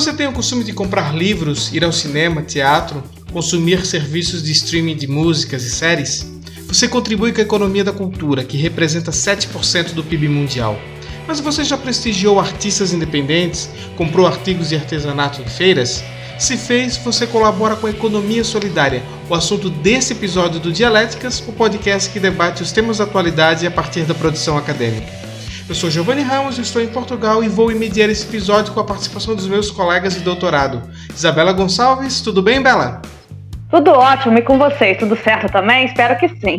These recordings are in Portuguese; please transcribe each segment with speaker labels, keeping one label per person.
Speaker 1: Você tem o costume de comprar livros, ir ao cinema, teatro, consumir serviços de streaming de músicas e séries? Você contribui com a economia da cultura, que representa 7% do PIB mundial. Mas você já prestigiou artistas independentes? Comprou artigos de artesanato em feiras? Se fez, você colabora com a economia solidária, o assunto desse episódio do Dialéticas, o podcast que debate os temas da atualidade a partir da produção acadêmica. Eu sou Giovanni Ramos, estou em Portugal e vou mediar esse episódio com a participação dos meus colegas de doutorado. Isabela Gonçalves, tudo bem, Bela?
Speaker 2: Tudo ótimo, e com vocês? Tudo certo também? Espero que sim.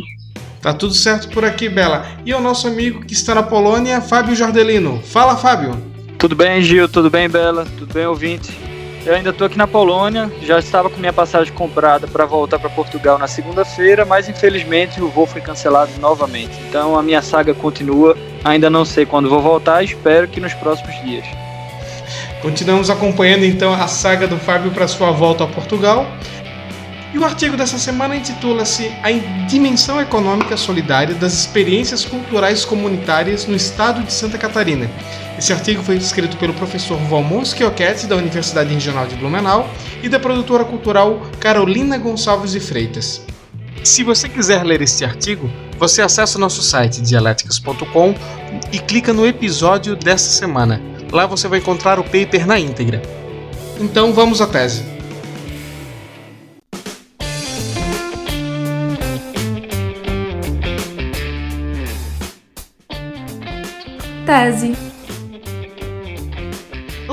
Speaker 1: Tá tudo certo por aqui, Bela. E o nosso amigo que está na Polônia, Fábio Jardelino. Fala, Fábio.
Speaker 3: Tudo bem, Gil? Tudo bem, Bela? Tudo bem, ouvinte? Eu ainda estou aqui na Polônia, já estava com minha passagem comprada para voltar para Portugal na segunda-feira, mas infelizmente o voo foi cancelado novamente. Então a minha saga continua. Ainda não sei quando vou voltar, espero que nos próximos dias.
Speaker 1: Continuamos acompanhando então a saga do Fábio para sua volta a Portugal. E o artigo dessa semana intitula-se A Dimensão Econômica Solidária das Experiências Culturais Comunitárias no Estado de Santa Catarina. Esse artigo foi escrito pelo professor Valmor Schiochetti, da Universidade Regional de Blumenau, e da produtora cultural Carolina Gonçalves de Freitas. Se você quiser ler este artigo, você acessa o nosso site dialéticas.com e clica no episódio dessa semana. Lá você vai encontrar o paper na íntegra. Então vamos à tese.
Speaker 4: Tese.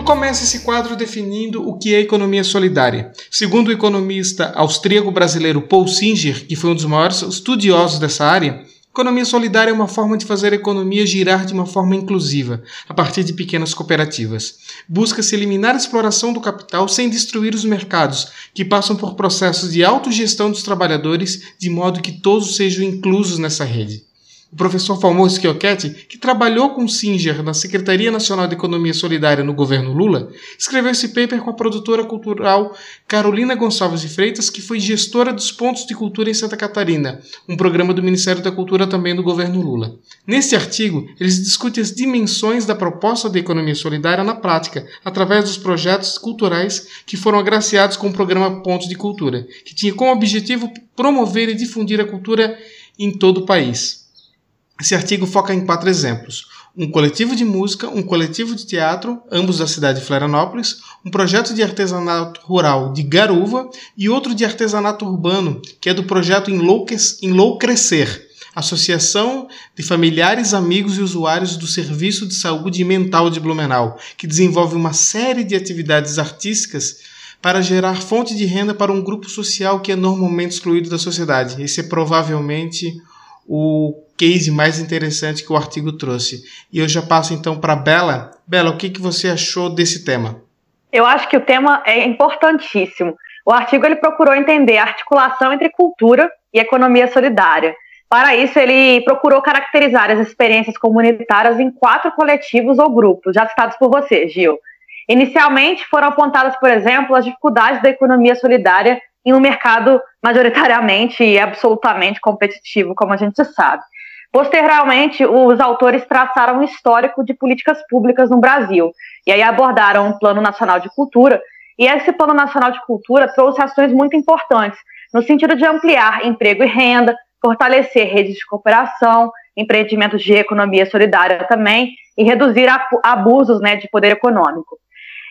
Speaker 1: Eu começo esse quadro definindo o que é economia solidária. Segundo o economista austríaco brasileiro Paul Singer, que foi um dos maiores estudiosos dessa área, economia solidária é uma forma de fazer a economia girar de uma forma inclusiva, a partir de pequenas cooperativas. Busca-se eliminar a exploração do capital sem destruir os mercados, que passam por processos de autogestão dos trabalhadores, de modo que todos sejam inclusos nessa rede. O professor Falmor Schiochetti, que trabalhou com Singer na Secretaria Nacional de Economia Solidária no governo Lula, escreveu esse paper com a produtora cultural Carolina Gonçalves de Freitas, que foi gestora dos Pontos de Cultura em Santa Catarina, um programa do Ministério da Cultura também do governo Lula. Neste artigo, eles discutem as dimensões da proposta de economia solidária na prática, através dos projetos culturais que foram agraciados com o programa Pontos de Cultura, que tinha como objetivo promover e difundir a cultura em todo o país. Esse artigo foca em quatro exemplos: um coletivo de música, um coletivo de teatro, ambos da cidade de Florianópolis, um projeto de artesanato rural de Garuva e outro de artesanato urbano, que é do projeto Enlouquecer, Associação de Familiares, Amigos e Usuários do Serviço de Saúde Mental de Blumenau, que desenvolve uma série de atividades artísticas para gerar fonte de renda para um grupo social que é normalmente excluído da sociedade. Esse é provavelmente o case mais interessante que o artigo trouxe. E eu já passo então para Bela. Bela, o que, que você achou desse tema?
Speaker 2: Eu acho que o tema é importantíssimo. O artigo ele procurou entender a articulação entre cultura e economia solidária. Para isso, ele procurou caracterizar as experiências comunitárias em quatro coletivos ou grupos, já citados por você, Gil. Inicialmente, foram apontadas, por exemplo, as dificuldades da economia solidária em um mercado majoritariamente e absolutamente competitivo, como a gente sabe. Posteriormente, os autores traçaram um histórico de políticas públicas no Brasil, e aí abordaram um Plano Nacional de Cultura, e esse Plano Nacional de Cultura trouxe ações muito importantes, no sentido de ampliar emprego e renda, fortalecer redes de cooperação, empreendimentos de economia solidária também, e reduzir abusos né, de poder econômico.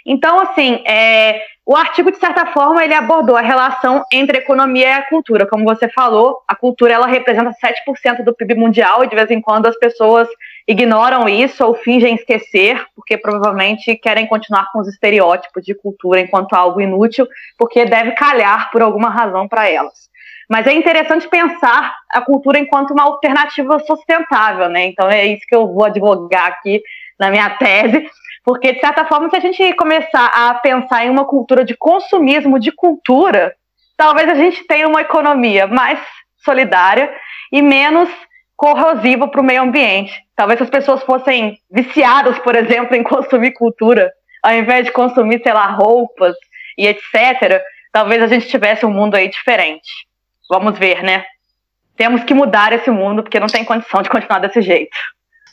Speaker 2: Então, assim, é, o artigo, de certa forma, ele abordou a relação entre a economia e a cultura. Como você falou, a cultura ela representa 7% do PIB mundial e, de vez em quando, as pessoas ignoram isso ou fingem esquecer, porque provavelmente querem continuar com os estereótipos de cultura enquanto algo inútil, porque deve calhar por alguma razão para elas. Mas é interessante pensar a cultura enquanto uma alternativa sustentável, né? Então é isso que eu vou advogar aqui na minha tese, porque, de certa forma, se a gente começar a pensar em uma cultura de consumismo de cultura, talvez a gente tenha uma economia mais solidária e menos corrosiva para o meio ambiente. Talvez as pessoas fossem viciadas, por exemplo, em consumir cultura, ao invés de consumir, sei lá, roupas e etc., talvez a gente tivesse um mundo aí diferente. Vamos ver, né? Temos que mudar esse mundo, porque não tem condição de continuar desse jeito.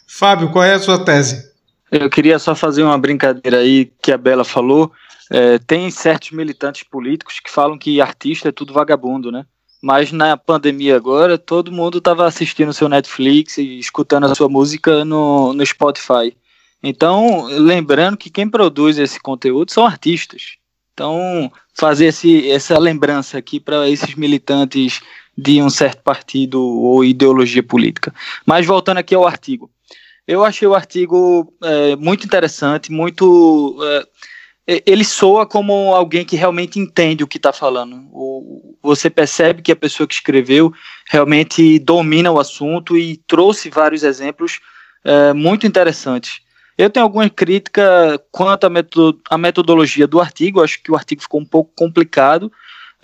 Speaker 1: Fábio, qual é a sua tese?
Speaker 3: Eu queria só fazer uma brincadeira aí que a Bela falou. É, tem certos militantes políticos que falam que artista é tudo vagabundo, né? Mas na pandemia agora, todo mundo estava assistindo seu Netflix e escutando a sua música no, no Spotify. Então, lembrando que quem produz esse conteúdo são artistas. Então, fazer esse, essa lembrança aqui para esses militantes de um certo partido ou ideologia política. Mas voltando aqui ao artigo. Eu achei o artigo é, muito interessante, muito. É, ele soa como alguém que realmente entende o que está falando. O, você percebe que a pessoa que escreveu realmente domina o assunto e trouxe vários exemplos é, muito interessantes. Eu tenho alguma crítica quanto à metodologia do artigo, acho que o artigo ficou um pouco complicado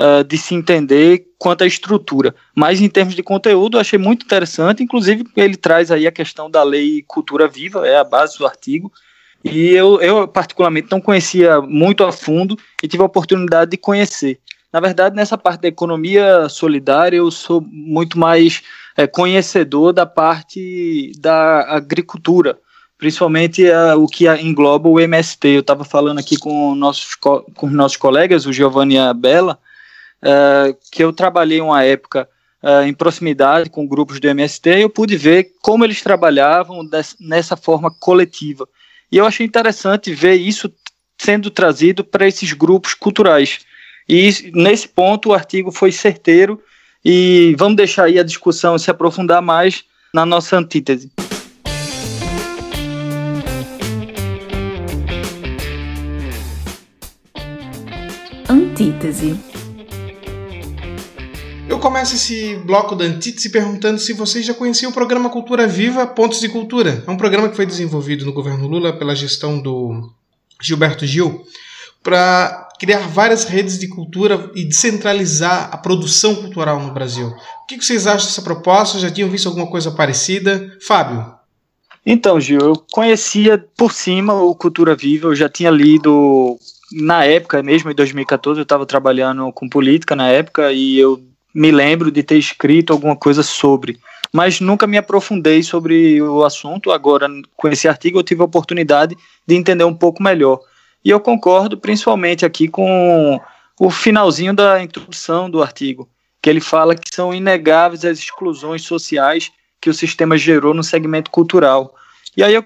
Speaker 3: uh, de se entender quanto à estrutura. Mas em termos de conteúdo, achei muito interessante, inclusive ele traz aí a questão da lei Cultura Viva, é a base do artigo, e eu, eu particularmente não conhecia muito a fundo e tive a oportunidade de conhecer. Na verdade, nessa parte da economia solidária, eu sou muito mais é, conhecedor da parte da agricultura, principalmente uh, o que engloba o MST. Eu estava falando aqui com nossos, com nossos colegas, o Giovanni e a Bela, uh, que eu trabalhei uma época uh, em proximidade com grupos do MST e eu pude ver como eles trabalhavam nessa forma coletiva. E eu achei interessante ver isso sendo trazido para esses grupos culturais. E nesse ponto o artigo foi certeiro e vamos deixar aí a discussão se aprofundar mais na nossa antítese.
Speaker 4: Antítese.
Speaker 1: Começo esse bloco da antítese perguntando se vocês já conheciam o programa Cultura Viva Pontos de Cultura. É um programa que foi desenvolvido no governo Lula pela gestão do Gilberto Gil para criar várias redes de cultura e descentralizar a produção cultural no Brasil. O que vocês acham dessa proposta? Já tinham visto alguma coisa parecida? Fábio.
Speaker 3: Então, Gil, eu conhecia por cima o Cultura Viva, eu já tinha lido na época, mesmo em 2014, eu estava trabalhando com política na época e eu me lembro de ter escrito alguma coisa sobre, mas nunca me aprofundei sobre o assunto. Agora, com esse artigo, eu tive a oportunidade de entender um pouco melhor. E eu concordo principalmente aqui com o finalzinho da introdução do artigo, que ele fala que são inegáveis as exclusões sociais que o sistema gerou no segmento cultural. E aí eu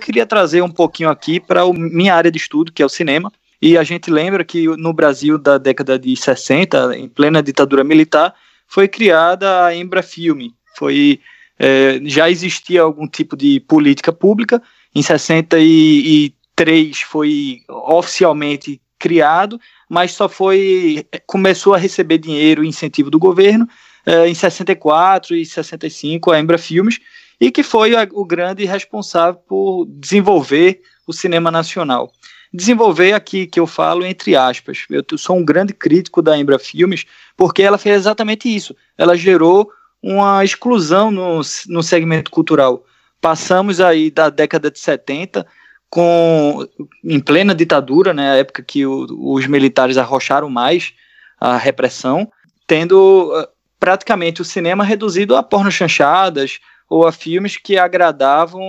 Speaker 3: queria trazer um pouquinho aqui para minha área de estudo, que é o cinema, e a gente lembra que no Brasil da década de 60, em plena ditadura militar, foi criada a Embrafilme. Foi é, já existia algum tipo de política pública. Em 63 foi oficialmente criado, mas só foi começou a receber dinheiro e incentivo do governo é, em 64 e 65 a Embra Filmes e que foi a, o grande responsável por desenvolver o cinema nacional desenvolver aqui, que eu falo entre aspas. Eu sou um grande crítico da Embra Filmes, porque ela fez exatamente isso. Ela gerou uma exclusão no, no segmento cultural. Passamos aí da década de 70, com, em plena ditadura, né, a época que o, os militares arrocharam mais a repressão, tendo uh, praticamente o cinema reduzido a porno chanchadas ou a filmes que agradavam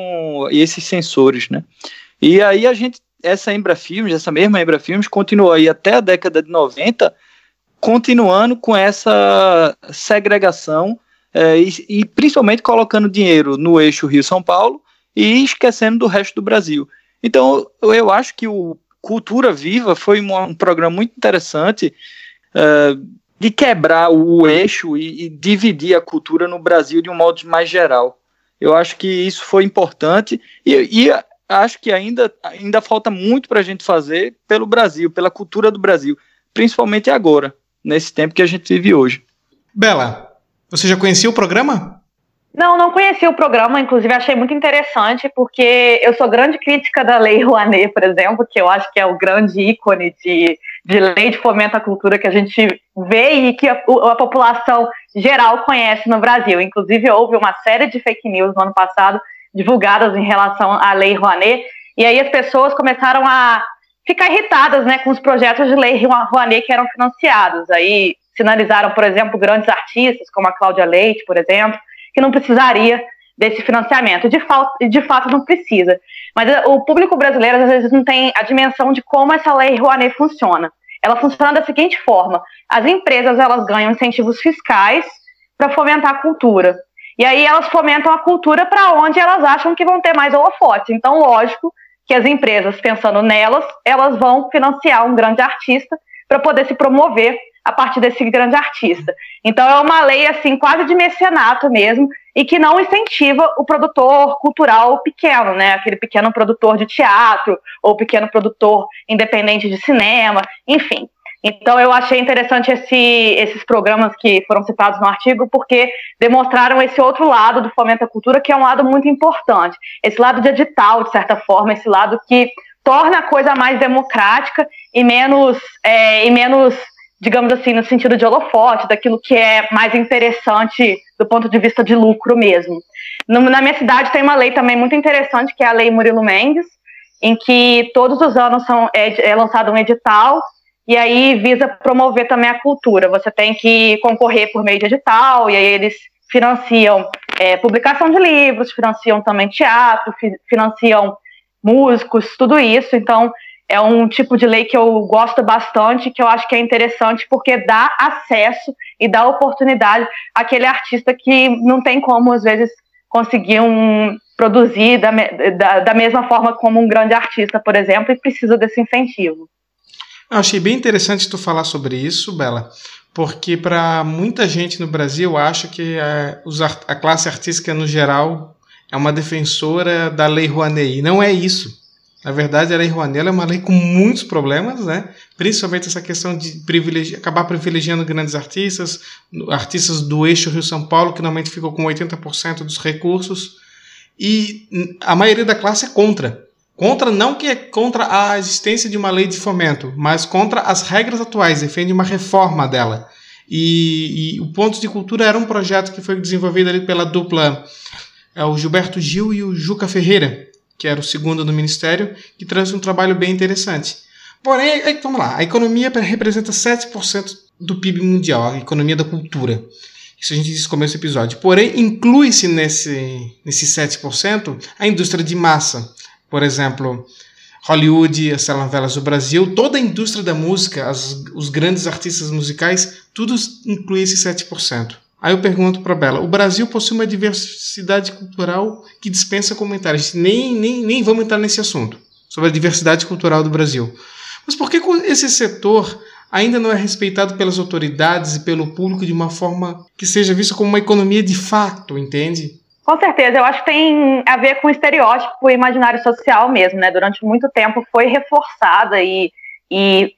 Speaker 3: esses sensores, né? E aí a gente essa Embra Filmes, essa mesma Embra Filmes, continuou aí até a década de 90, continuando com essa segregação é, e, e, principalmente colocando dinheiro no eixo Rio-São Paulo e esquecendo do resto do Brasil. Então, eu acho que o Cultura Viva foi um, um programa muito interessante é, de quebrar o eixo e, e dividir a cultura no Brasil de um modo mais geral. Eu acho que isso foi importante e, e acho que ainda, ainda falta muito para a gente fazer pelo Brasil, pela cultura do Brasil, principalmente agora, nesse tempo que a gente vive hoje.
Speaker 1: Bela, você já conhecia o programa?
Speaker 2: Não, não conhecia o programa, inclusive achei muito interessante, porque eu sou grande crítica da Lei Rouanet, por exemplo, que eu acho que é o grande ícone de, de lei de fomento à cultura que a gente vê e que a, a população geral conhece no Brasil. Inclusive, houve uma série de fake news no ano passado divulgadas em relação à Lei Rouanet, e aí as pessoas começaram a ficar irritadas né, com os projetos de Lei Rouanet que eram financiados. Aí sinalizaram, por exemplo, grandes artistas, como a Cláudia Leite, por exemplo, que não precisaria desse financiamento. De, de fato, não precisa. Mas eh, o público brasileiro, às vezes, não tem a dimensão de como essa lei Rouanet funciona. Ela funciona da seguinte forma: as empresas elas ganham incentivos fiscais para fomentar a cultura. E aí elas fomentam a cultura para onde elas acham que vão ter mais holofote. Então, lógico que as empresas, pensando nelas, elas vão financiar um grande artista para poder se promover a partir desse grande artista. Então é uma lei assim quase de mecenato mesmo e que não incentiva o produtor cultural pequeno, né? Aquele pequeno produtor de teatro ou pequeno produtor independente de cinema, enfim. Então eu achei interessante esse, esses programas que foram citados no artigo porque demonstraram esse outro lado do fomento à cultura que é um lado muito importante, esse lado de edital de certa forma, esse lado que torna a coisa mais democrática e menos é, e menos digamos assim, no sentido de holofote, daquilo que é mais interessante do ponto de vista de lucro mesmo. No, na minha cidade tem uma lei também muito interessante, que é a Lei Murilo Mendes, em que todos os anos são, é, é lançado um edital e aí visa promover também a cultura. Você tem que concorrer por meio de edital, e aí eles financiam é, publicação de livros, financiam também teatro, fi, financiam músicos, tudo isso. Então, é um tipo de lei que eu gosto bastante, que eu acho que é interessante porque dá acesso e dá oportunidade àquele artista que não tem como, às vezes, conseguir um, produzir da, da, da mesma forma como um grande artista, por exemplo, e precisa desse incentivo.
Speaker 1: Eu achei bem interessante tu falar sobre isso, Bela, porque para muita gente no Brasil acha que a, a classe artística no geral é uma defensora da lei Rouanet, e não é isso. Na verdade, a Lei Rouanet é uma lei com muitos problemas, né? principalmente essa questão de privilegi acabar privilegiando grandes artistas, artistas do eixo Rio-São Paulo, que normalmente ficam com 80% dos recursos, e a maioria da classe é contra. Contra não que é contra a existência de uma lei de fomento, mas contra as regras atuais, defende uma reforma dela. E, e o Pontos de Cultura era um projeto que foi desenvolvido ali pela dupla é, o Gilberto Gil e o Juca Ferreira, que era o segundo no ministério, que trouxe um trabalho bem interessante. Porém, vamos lá, a economia representa 7% do PIB mundial, a economia da cultura. Isso a gente disse no começo do episódio. Porém, inclui-se nesse, nesse 7% a indústria de massa. Por exemplo, Hollywood, as telenovelas do Brasil, toda a indústria da música, as, os grandes artistas musicais, tudo inclui esse 7%. Aí eu pergunto para Bela: o Brasil possui uma diversidade cultural que dispensa comentários. Nem, nem, nem vamos entrar nesse assunto sobre a diversidade cultural do Brasil. Mas por que esse setor ainda não é respeitado pelas autoridades e pelo público de uma forma que seja vista como uma economia de fato, entende?
Speaker 2: Com certeza, eu acho que tem a ver com estereótipo o imaginário social mesmo, né? Durante muito tempo foi reforçada e, e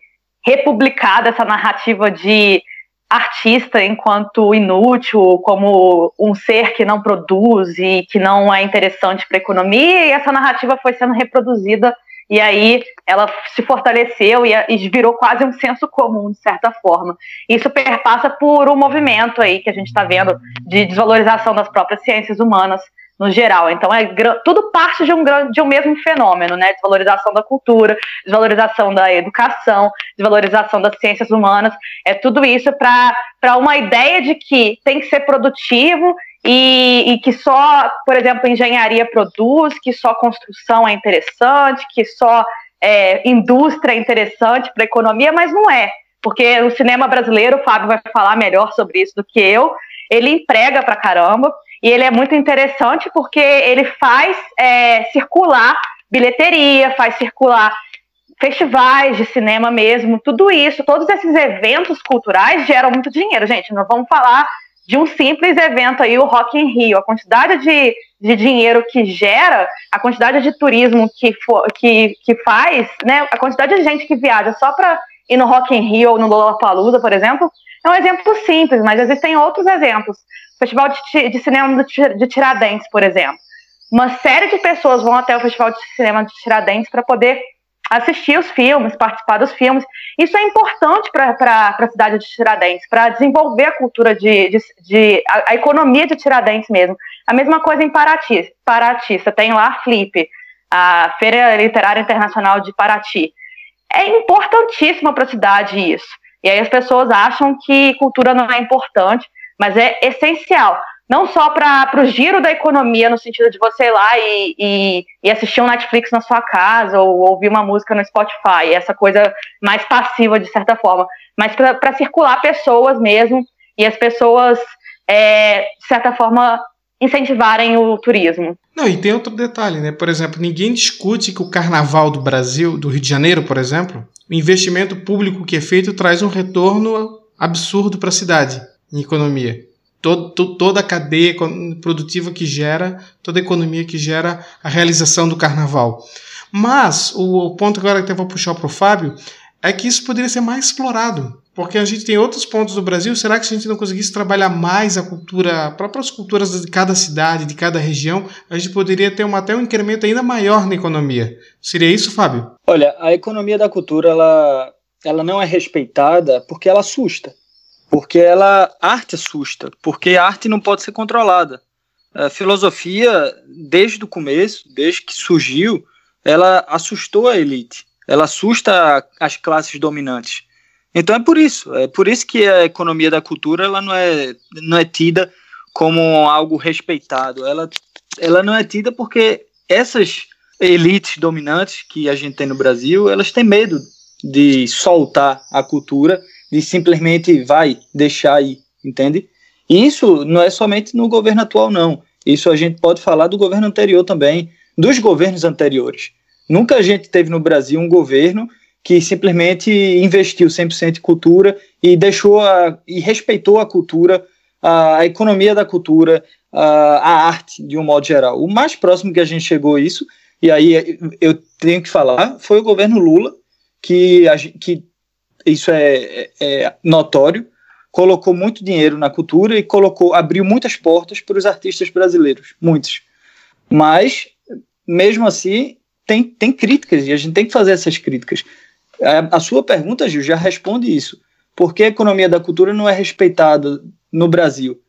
Speaker 2: republicada essa narrativa de artista enquanto inútil, como um ser que não produz e que não é interessante para a economia, e essa narrativa foi sendo reproduzida e aí ela se fortaleceu e, e, virou quase um senso comum, de certa forma. Isso perpassa por um movimento aí que a gente está vendo de desvalorização das próprias ciências humanas, no geral. Então, é tudo parte de um, de um mesmo fenômeno, né? Desvalorização da cultura, desvalorização da educação, desvalorização das ciências humanas. É tudo isso para uma ideia de que tem que ser produtivo e, e, que só, por exemplo, engenharia produz, que só construção é interessante, que só é, indústria é interessante para a economia, mas não é. Porque o cinema brasileiro, o Fábio vai falar melhor sobre isso do que eu, ele emprega para caramba e ele é muito interessante porque ele faz é, circular bilheteria, faz circular festivais de cinema mesmo, tudo isso, todos esses eventos culturais geram muito dinheiro, gente. Nós vamos falar de um simples evento aí, o Rock in Rio, a quantidade de, de dinheiro que gera, a quantidade de turismo que, for, que, que faz, né, a quantidade de gente que viaja só para ir no Rock in Rio ou no Lollapalooza, por exemplo, é um exemplo simples, mas existem outros exemplos. Festival de, de Cinema de Tiradentes, por exemplo. Uma série de pessoas vão até o Festival de Cinema de Tiradentes para poder assistir os filmes, participar dos filmes. Isso é importante para a cidade de Tiradentes, para desenvolver a cultura de, de, de a, a, economia de Tiradentes mesmo. A mesma coisa em Paraty. Paraty, você tem lá a Flip, a Feira Literária Internacional de Paraty. É importantíssimo para a cidade isso. E aí as pessoas acham que cultura não é importante, mas é essencial. Não só para o giro da economia, no sentido de você ir lá e, e, e, assistir um Netflix na sua casa ou ouvir uma música no Spotify, essa coisa mais passiva, de certa forma, mas para circular pessoas mesmo e as pessoas, é, de certa forma, incentivarem o turismo.
Speaker 1: Não, e tem outro detalhe, né? Por exemplo, ninguém discute que o carnaval do Brasil, do Rio de Janeiro, por exemplo, o investimento público que é feito traz um retorno absurdo para a cidade em economia. Todo, toda a cadeia produtiva que gera, toda a economia que gera a realização do carnaval. Mas o, ponto agora que eu vou puxar para o Fábio é que isso poderia ser mais explorado. Porque a gente tem outros pontos do Brasil. Será que se a gente não conseguisse trabalhar mais a cultura, próprias culturas de cada cidade, de cada região, a gente poderia ter uma, até um incremento ainda maior na economia? Seria isso, Fábio?
Speaker 3: Olha, a economia da cultura ela, ela não é respeitada porque ela assusta. Porque ela arte assusta, porque a arte não pode ser controlada. A filosofia, desde o começo, desde que surgiu, ela assustou a elite. Ela assusta as classes dominantes. Então é por isso, é por isso que a economia da cultura ela não é, não é tida como algo respeitado. Ela, ela não é tida porque essas elites dominantes que a gente tem no Brasil, elas têm medo de soltar a cultura, de simplesmente vai deixar aí, entende? E isso não é somente no governo atual, não. Isso a gente pode falar do governo anterior também, dos governos anteriores. Nunca a gente teve no Brasil um governo que simplesmente investiu 100% em cultura e deixou a, e respeitou a cultura, a, a economia da cultura, a, a, arte de um modo geral. O mais próximo que a gente chegou a isso, e aí eu tenho que falar, foi o governo Lula, que, que isso é, é, é notório, colocou muito dinheiro na cultura e colocou abriu muitas portas para os artistas brasileiros, muitos. Mas, mesmo assim, tem, tem críticas e a gente tem que fazer essas críticas. A, a sua pergunta, Gil, já responde isso. Por que a economia da cultura não é respeitada no Brasil?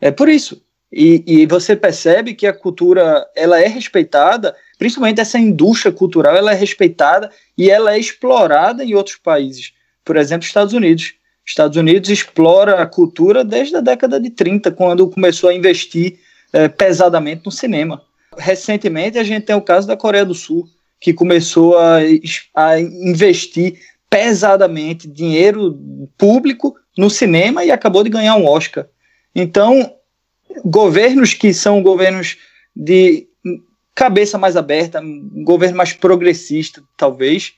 Speaker 3: É por isso. E, e, você percebe que a cultura ela é respeitada, principalmente essa indústria cultural, ela é respeitada e ela é explorada em outros países. Por exemplo, Estados Unidos. Estados Unidos explora a cultura desde a década de 30, quando começou a investir é, pesadamente no cinema. Recentemente, a gente tem o caso da Coreia do Sul, que começou a, a investir pesadamente dinheiro público no cinema e acabou de ganhar um Oscar. Então, governos que são governos de cabeça mais aberta, um governo mais progressista, talvez,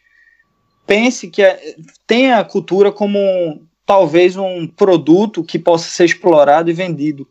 Speaker 3: pense que é, tenha a cultura como talvez um produto que possa ser explorado e vendido.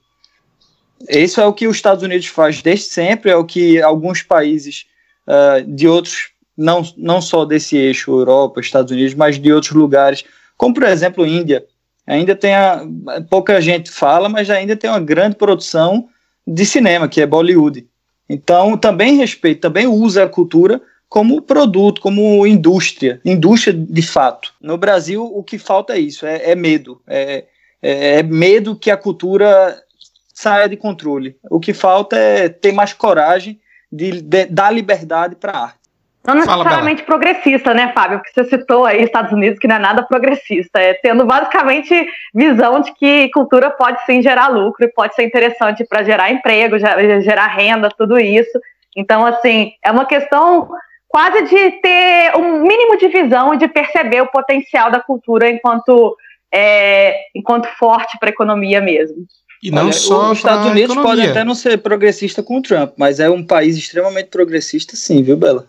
Speaker 3: Isso é o que os Estados Unidos faz desde sempre, é o que alguns países uh, de outros, não, não só desse eixo, Europa, Estados Unidos, mas de outros lugares, como por exemplo Índia. Ainda tem a, pouca gente fala, mas ainda tem uma grande produção de cinema, que é Bollywood. Então, também respeita, também usa a cultura como produto, como indústria, indústria de fato. No Brasil, o que falta é isso, é, é medo. É, é, é, medo que a cultura saia de controle. O que falta é ter mais coragem de, de dar liberdade para a arte.
Speaker 2: Não necessariamente Fala, progressista, né, Fábio? Porque você citou aí Estados Unidos, que não é nada progressista, é tendo basicamente visão de que cultura pode sim gerar lucro e pode ser interessante para gerar emprego, gerar renda, tudo isso. Então, assim, é uma questão quase de ter um mínimo de visão e de perceber o potencial da cultura enquanto, é, enquanto forte para a economia mesmo.
Speaker 3: E não Olha, só os Estados Unidos podem até não ser progressista com o Trump, mas é um país extremamente progressista, sim, viu, Bela?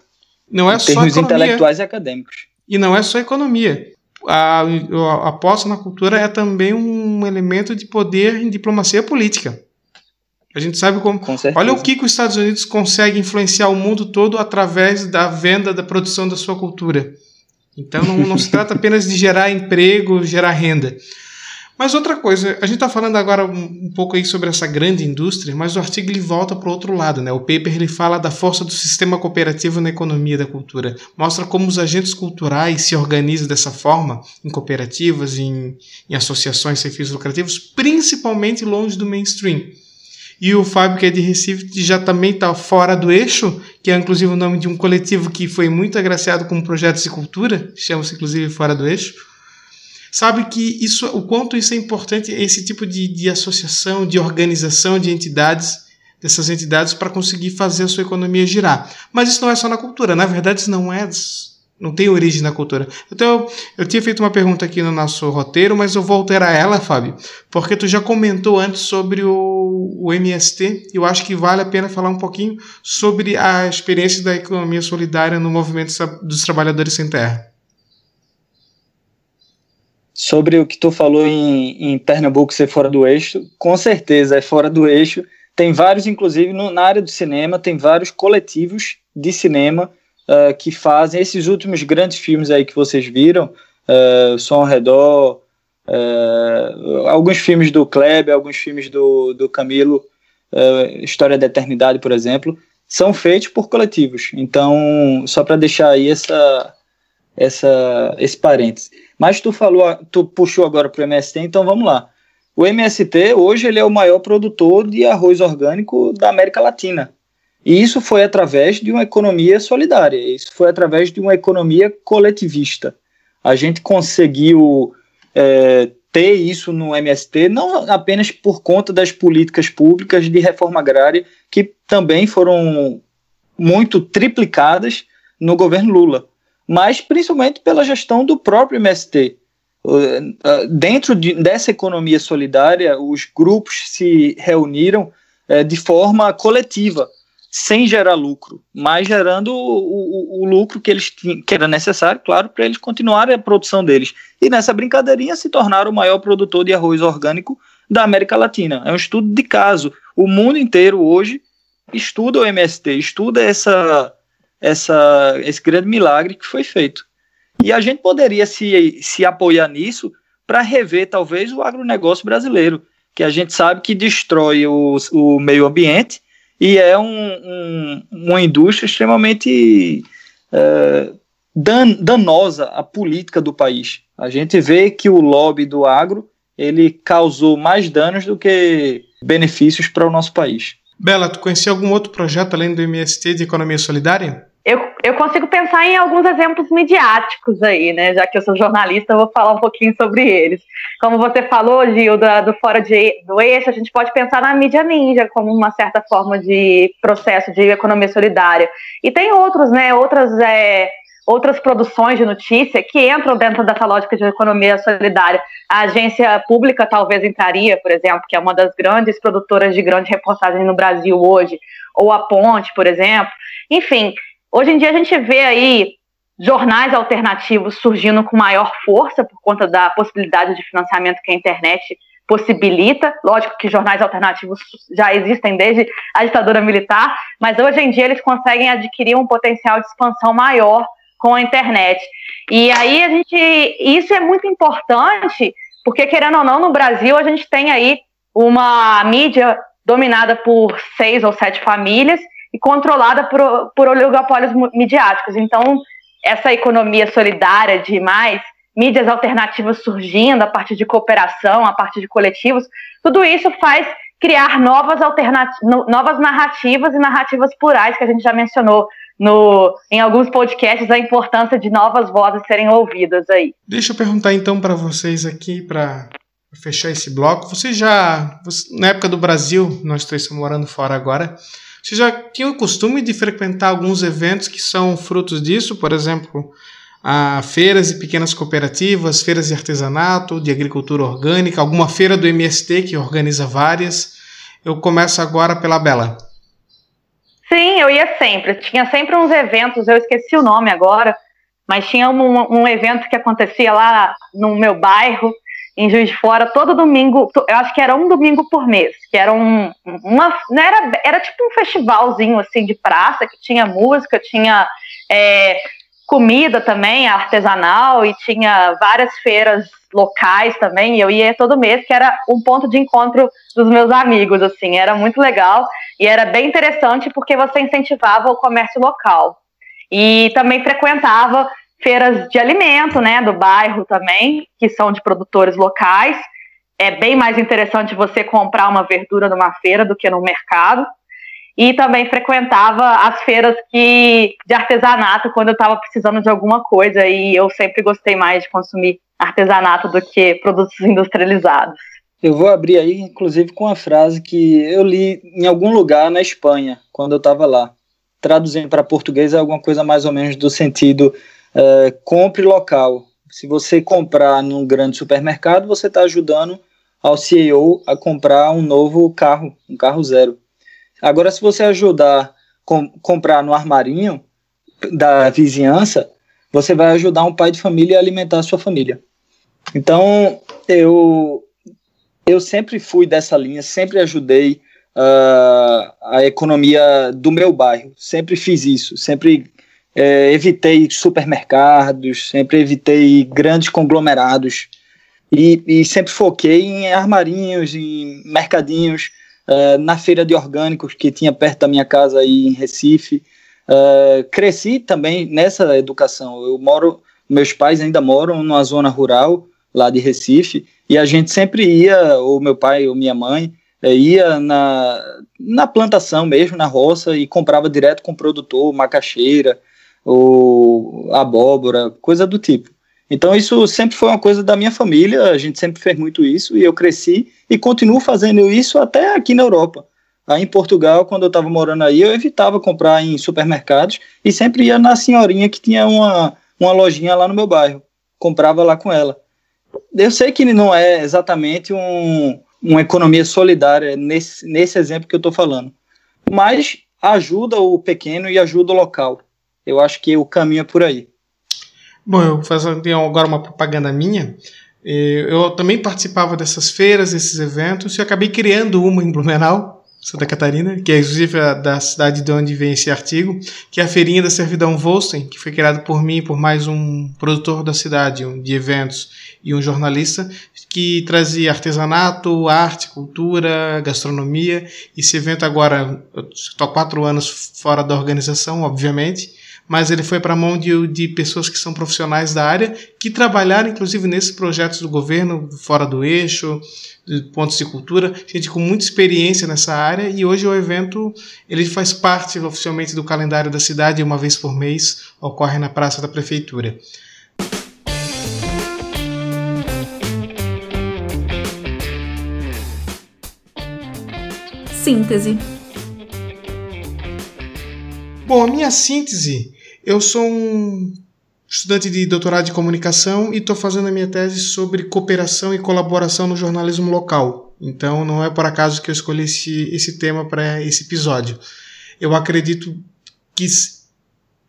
Speaker 1: Não é em só
Speaker 3: termos economia. intelectuais e acadêmicos.
Speaker 1: E não é só economia. A, a aposta na cultura é também um elemento de poder em diplomacia política. A gente sabe como. Com olha o que, que os Estados Unidos conseguem influenciar o mundo todo através da venda, da produção da sua cultura. Então não, não se trata apenas de gerar emprego, gerar renda. Mas outra coisa, a gente está falando agora um, um, pouco aí sobre essa grande indústria, mas o artigo ele volta para o outro lado, né? O paper ele fala da força do sistema cooperativo na economia da cultura, mostra como os agentes culturais se organizam dessa forma em cooperativas, em, em associações sem fins lucrativos, principalmente longe do mainstream. E o Fábio, que é de Recife, já também está fora do eixo, que é inclusive o nome de um coletivo que foi muito agraciado com projetos de cultura, chama-se inclusive Fora do Eixo sabe que isso, o quanto isso é importante, esse tipo de, de associação, de organização de entidades, dessas entidades para conseguir fazer a sua economia girar. Mas isso não é só na cultura, na verdade isso não é não tem origem na cultura. Então, eu tinha feito uma pergunta aqui no nosso roteiro, mas eu vou alterar ela, Fábio, porque tu já comentou antes sobre o, o MST, e eu acho que vale a pena falar um pouquinho sobre a experiência da economia solidária no movimento dos trabalhadores sem terra.
Speaker 3: Sobre o que tu falou em, em Pernambuco ser fora do eixo, com certeza é fora do eixo. Tem vários, inclusive, no, na área do cinema, tem vários coletivos de cinema uh, que fazem esses últimos grandes filmes aí que vocês viram, uh, Som ao Redor, uh, alguns filmes do Kleber, alguns filmes do, do Camilo, História da Eternidade, por exemplo, são feitos por coletivos. Então, só para deixar aí essa, essa, esse parênteses. Mas tu falou, tu puxou agora para o MST, então vamos lá. O MST hoje ele é o maior produtor de arroz orgânico da América Latina. E isso foi através de uma economia solidária, isso foi através de uma economia coletivista. A gente conseguiu é, ter isso no MST, não apenas por conta das políticas públicas de reforma agrária, que também foram muito triplicadas no governo Lula, mas principalmente pela gestão do próprio MST. Dentro de, dessa economia solidária, os grupos se reuniram é, de forma coletiva sem gerar lucro, mas gerando o, o, o lucro que eles que era necessário, claro, para eles continuarem a produção deles. E nessa brincadeirinha se tornaram o maior produtor de arroz orgânico da América Latina. É um estudo de caso. O mundo inteiro hoje estuda o MST, estuda essa, essa, esse grande milagre que foi feito. E a gente poderia se, se apoiar nisso para rever, talvez, o agronegócio brasileiro, que a gente sabe que destrói o, o meio ambiente e é um, um, uma indústria extremamente é, dan, danosa à política do país. A gente vê que o lobby do agro ele causou mais danos do que benefícios para o nosso país.
Speaker 1: Bela, tu conhecia algum outro projeto além do MST de economia solidária?
Speaker 2: Eu, eu consigo pensar em alguns exemplos midiáticos aí, né? Já que eu sou jornalista, eu vou falar um pouquinho sobre eles. Como você falou, Gil, do Fora de, do Eixo, a gente pode pensar na mídia ninja como uma certa forma de processo de economia solidária. E tem outros, né? Outras, é, outras produções de notícia que entram dentro dessa lógica de economia solidária. A agência pública talvez entraria, por exemplo, que é uma das grandes produtoras de grande reportagem no Brasil hoje, ou a Ponte, por exemplo. Enfim, Hoje em dia a gente vê aí jornais alternativos surgindo com maior força por conta da possibilidade de financiamento que a internet possibilita. Lógico que jornais alternativos já existem desde a ditadura militar, mas hoje em dia eles conseguem adquirir um potencial de expansão maior com a internet. E aí a gente, isso é muito importante, porque querendo ou não, no Brasil a gente tem aí uma mídia dominada por seis ou sete famílias e controlada por, por oligopólios midiáticos. Então, essa economia solidária de mais mídias alternativas surgindo a partir de cooperação, a partir de coletivos, tudo isso faz criar novas, novas narrativas e narrativas plurais que a gente já mencionou no, em alguns podcasts a importância de novas vozes serem ouvidas aí.
Speaker 1: Deixa eu perguntar então para vocês aqui para fechar esse bloco. Você já na época do Brasil, nós três estamos morando fora agora. Você já tinha o costume de frequentar alguns eventos que são frutos disso? Por exemplo, a feiras e pequenas cooperativas, feiras de artesanato, de agricultura orgânica, alguma feira do MST que organiza várias. Eu começo agora pela Bela.
Speaker 2: Sim, eu ia sempre. Tinha sempre uns eventos, eu esqueci o nome agora, mas tinha um, um evento que acontecia lá no meu bairro, em Juiz de Fora todo domingo, eu acho que era um domingo por mês, que era um, uma, não era, era tipo um festivalzinho assim de praça, que tinha música, tinha é, comida também, artesanal, e tinha várias feiras locais também, e eu ia todo mês, que era um ponto de encontro dos meus amigos, assim, era muito legal, e era bem interessante porque você incentivava o comércio local. E também frequentava feiras de alimento, né, do bairro também, que são de produtores locais. É bem mais interessante você comprar uma verdura numa feira do que no mercado. E também frequentava as feiras que de artesanato quando eu estava precisando de alguma coisa e eu sempre gostei mais de consumir artesanato do que produtos industrializados.
Speaker 3: Eu vou abrir aí, inclusive, com uma frase que eu li em algum lugar na Espanha, quando eu estava lá. Traduzindo para português é alguma coisa mais ou menos do sentido é, compre local. Se você comprar num grande supermercado, você está ajudando ao CEO a comprar um novo carro, um carro zero. Agora, se você ajudar com, comprar no armarinho da vizinhança, você vai ajudar um pai de família a alimentar a sua família. Então, eu, eu sempre fui dessa linha, sempre ajudei uh, a economia do meu bairro, sempre fiz isso, sempre é, evitei supermercados, sempre evitei grandes conglomerados e, e sempre foquei em armarinhos, em mercadinhos, uh, na feira de orgânicos que tinha perto da minha casa aí em Recife. Uh, cresci também nessa educação. Eu moro, meus pais ainda moram numa zona rural lá de Recife e a gente sempre ia, ou meu pai ou minha mãe, eh, ia na, na plantação mesmo, na roça, e comprava direto com o produtor, macaxeira, ou abóbora, coisa do tipo. Então isso sempre foi uma coisa da minha família, a gente sempre fez muito isso e eu cresci e continuo fazendo isso até aqui na Europa. Aí em Portugal, quando eu estava morando aí, eu evitava comprar em supermercados e sempre ia na senhorinha que tinha uma, uma lojinha lá no meu bairro. Comprava lá com ela. Eu sei que não é exatamente um, uma economia solidária nesse, nesse exemplo que eu estou falando, mas ajuda o pequeno e ajuda o local. Eu acho que o caminho é por aí.
Speaker 1: Bom, eu fazer agora uma propaganda minha. Eu também participava dessas feiras, desses eventos, e acabei criando uma em Blumenau, Santa Catarina, que é inclusive a da cidade de onde vem esse artigo, que é a Feirinha da Servidão Volstein, que foi criada por mim e por mais um produtor da cidade, um de eventos e um jornalista, que trazia artesanato, arte, cultura, gastronomia. Esse evento agora, estou há quatro anos fora da organização, obviamente, mas ele foi para a mão de, de pessoas que são profissionais da área, que trabalharam inclusive nesses projetos do governo, fora do eixo, de pontos de cultura, gente com muita experiência nessa área, e hoje o evento ele faz parte oficialmente do calendário da cidade, uma vez por mês, ocorre na Praça da Prefeitura.
Speaker 4: Síntese.
Speaker 1: Bom, a minha síntese eu sou um estudante de doutorado de comunicação e estou fazendo a minha tese sobre cooperação e colaboração no jornalismo local. Então não é por acaso que eu escolhi esse, esse tema para esse episódio. Eu acredito que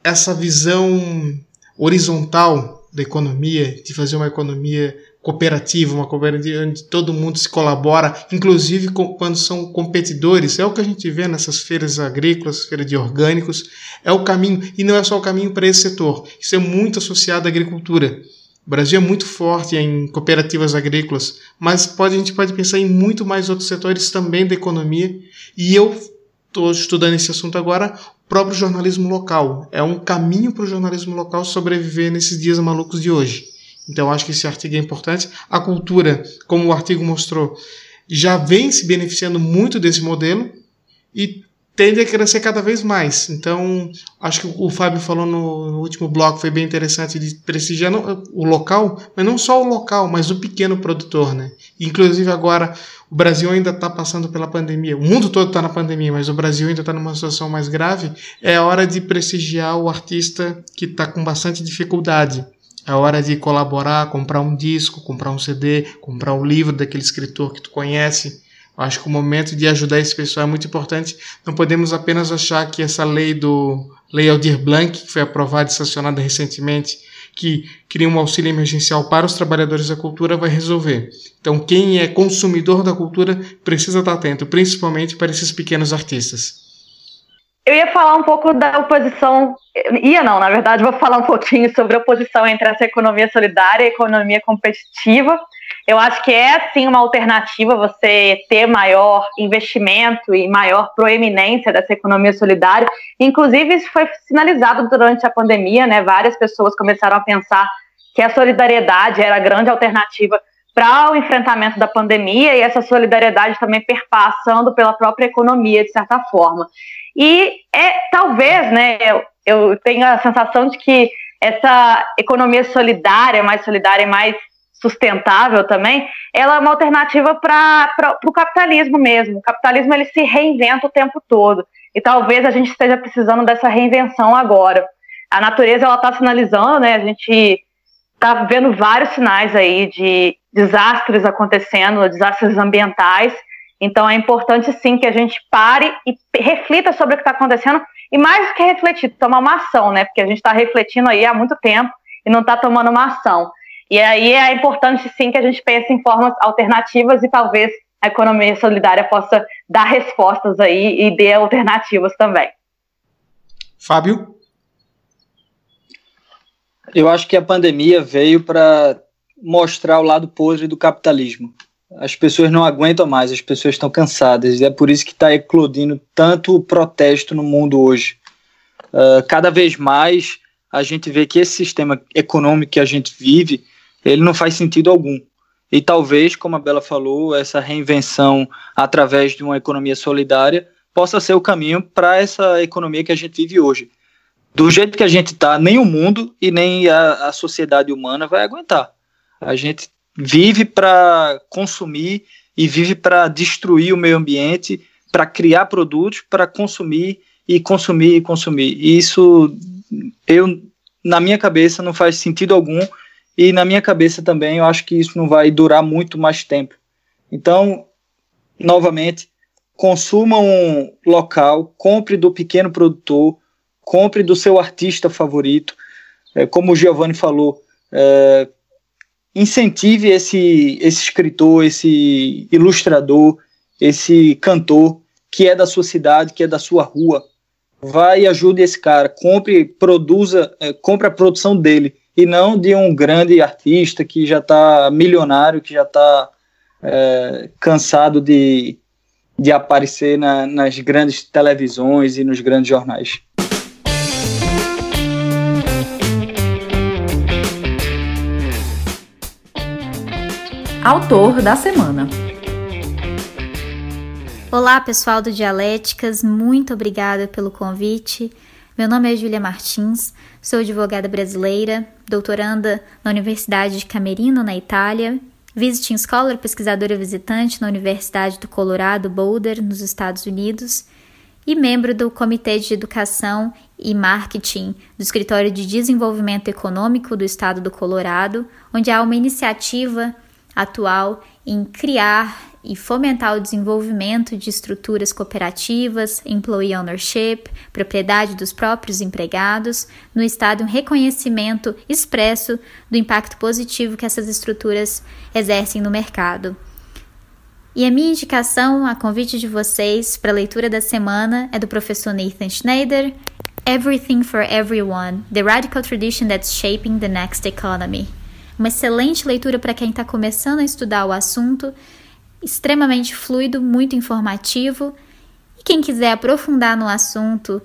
Speaker 1: essa visão horizontal da economia, de fazer uma economia cooperativa, uma cooperativa onde todo mundo se colabora, inclusive quando são competidores. É o que a gente vê nessas feiras agrícolas, feiras de orgânicos. É o caminho, e não é só o caminho para esse setor. Isso é muito associado à agricultura. O Brasil é muito forte em cooperativas agrícolas, mas pode, a gente pode pensar em muito mais outros setores também da economia. E eu estou estudando esse assunto agora, o próprio jornalismo local. É um caminho para o jornalismo local sobreviver nesses dias malucos de hoje. Então acho que esse artigo é importante. A cultura, como o artigo mostrou, já vem se beneficiando muito desse modelo e tende a crescer cada vez mais. Então, acho que o Fábio falou no, último bloco, foi bem interessante de prestigiar o local, mas não só o local, mas o pequeno produtor, né? Inclusive agora, o Brasil ainda está passando pela pandemia, o mundo todo está na pandemia, mas o Brasil ainda está numa situação mais grave, é hora de prestigiar o artista que está com bastante dificuldade. É hora de colaborar, comprar um disco, comprar um CD, comprar um livro daquele escritor que tu conhece. Eu acho que o momento de ajudar esse pessoal é muito importante. Não podemos apenas achar que essa lei do Lei Aldir Blanc, que foi aprovada e sancionada recentemente, que cria um auxílio emergencial para os trabalhadores da cultura, vai resolver. Então, quem é consumidor da cultura precisa estar atento, principalmente para esses pequenos artistas.
Speaker 2: Eu ia falar um pouco da oposição, ia não, na verdade, vou falar um pouquinho sobre a oposição entre essa economia solidária e economia competitiva. Eu acho que é sim uma alternativa você ter maior investimento e maior proeminência dessa economia solidária. Inclusive, isso foi sinalizado durante a pandemia, né? Várias pessoas começaram a pensar que a solidariedade era a grande alternativa para o enfrentamento da pandemia e essa solidariedade também perpassando pela própria economia, de certa forma. E é talvez, né, eu, eu tenho a sensação de que essa economia solidária, mais solidária e mais sustentável também, ela é uma alternativa para o capitalismo mesmo. O capitalismo ele se reinventa o tempo todo. E talvez a gente esteja precisando dessa reinvenção agora. A natureza ela está sinalizando, né? A gente está vendo vários sinais aí de desastres acontecendo, desastres ambientais. Então é importante sim que a gente pare e reflita sobre o que está acontecendo e mais do que refletir, tomar uma ação, né? Porque a gente está refletindo aí há muito tempo e não está tomando uma ação. E aí é importante sim que a gente pense em formas alternativas e talvez a economia solidária possa dar respostas aí e dê alternativas também.
Speaker 1: Fábio?
Speaker 3: Eu acho que a pandemia veio para mostrar o lado podre do capitalismo. As pessoas não aguentam mais, as pessoas estão cansadas, e é por isso que está eclodindo tanto protesto no mundo hoje. Uh, cada vez mais a gente vê que esse sistema econômico que a gente vive ele não faz sentido algum. E talvez, como a Bela falou, essa reinvenção através de uma economia solidária possa ser o caminho para essa economia que a gente vive hoje. Do jeito que a gente está, nem o mundo e nem a, a sociedade humana vai aguentar. A gente vive para consumir e vive para destruir o meio ambiente, para criar produtos, para consumir e consumir e consumir. E isso, eu, na minha cabeça, não faz sentido algum e na minha cabeça também eu acho que isso não vai durar muito mais tempo. Então, novamente, consuma um local, compre do pequeno produtor, compre do seu artista favorito. É, como o Giovanni falou, é, incentive esse, esse escritor, esse ilustrador, esse cantor que é da sua cidade, que é da sua rua. Vai e ajude esse cara, compre, produza, é, compre a produção dele e não de um grande artista que já está milionário, que já está é, cansado de, de aparecer na, nas grandes televisões e nos grandes jornais.
Speaker 4: Autor da semana.
Speaker 5: Olá, pessoal do Dialéticas, muito obrigada pelo convite. Meu nome é Júlia Martins, sou advogada brasileira, doutoranda na Universidade de Camerino, na Itália, visiting scholar, pesquisadora visitante na Universidade do Colorado Boulder, nos Estados Unidos, e membro do Comitê de Educação e Marketing do Escritório de Desenvolvimento Econômico do Estado do Colorado, onde há uma iniciativa atual em criar e fomentar o desenvolvimento de estruturas cooperativas, employee ownership, propriedade dos próprios empregados, no Estado um reconhecimento expresso do impacto positivo que essas estruturas exercem no mercado. E a minha indicação, a convite de vocês para a leitura da semana é do professor Nathan Schneider, Everything for Everyone: The Radical Tradition That's Shaping the Next Economy. Uma excelente leitura para quem está começando a estudar o assunto extremamente fluido, muito informativo. E quem quiser aprofundar no assunto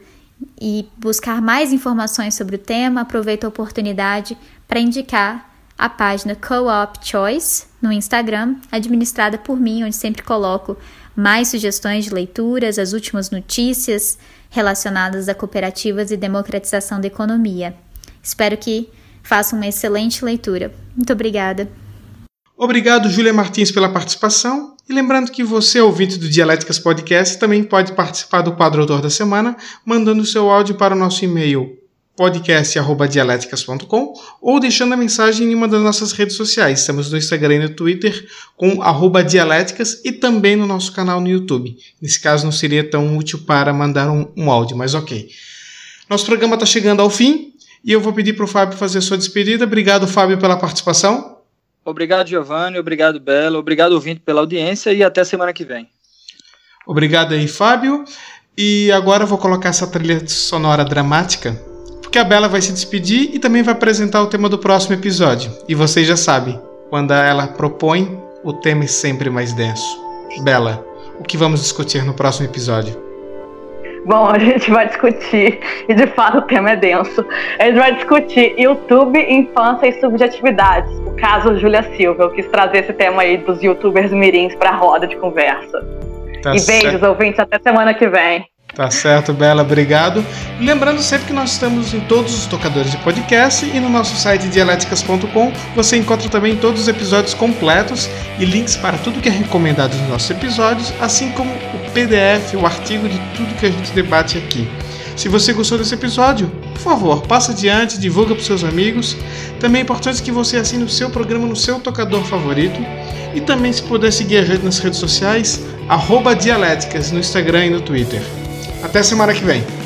Speaker 5: e buscar mais informações sobre o tema, aproveita a oportunidade para indicar a página Co-op Choice no Instagram, administrada por mim, onde sempre coloco mais sugestões de leituras, as últimas notícias relacionadas a cooperativas e democratização da economia. Espero que façam uma excelente leitura. Muito obrigada.
Speaker 1: Obrigado, Júlia Martins, pela participação. E lembrando que você, ouvinte do Dialéticas Podcast, também pode participar do quadro Autor da Semana, mandando seu áudio para o nosso e-mail podcast.dialéticas.com ou deixando a mensagem em uma das nossas redes sociais. Estamos no Instagram e no Twitter com arroba dialéticas e também no nosso canal no YouTube. Nesse caso não seria tão útil para mandar um, um áudio, mas ok. Nosso programa está chegando ao fim e eu vou pedir para o Fábio fazer a sua despedida. Obrigado, Fábio, pela participação.
Speaker 3: Obrigado, Giovanni. Obrigado, Bela. Obrigado, ouvinte, pela audiência e até semana que vem.
Speaker 1: Obrigado aí, Fábio. E agora eu vou colocar essa trilha sonora dramática, porque a Bela vai se despedir e também vai apresentar o tema do próximo episódio. E vocês já sabem, quando ela propõe, o tema é sempre mais denso. Bela, o que vamos discutir no próximo episódio?
Speaker 2: Bom, a gente vai discutir, e de fato o tema é denso. A gente vai discutir YouTube, infância e subjetividades. O caso Júlia Silva. Eu quis trazer esse tema aí dos youtubers mirins para a roda de conversa. Tá e beijos, ouvintes, até semana que vem.
Speaker 1: Tá certo, Bela, obrigado. Lembrando sempre que nós estamos em todos os tocadores de podcast e no nosso site dialéticas.com você encontra também todos os episódios completos e links para tudo que é recomendado nos nossos episódios, assim como o PDF, o artigo de tudo que a gente debate aqui. Se você gostou desse episódio, por favor, passa adiante, divulga para seus amigos. Também é importante que você assine o seu programa no seu tocador favorito. E também, se puder seguir a gente nas redes sociais, arroba Dialéticas no Instagram e no Twitter. Até semana que vem!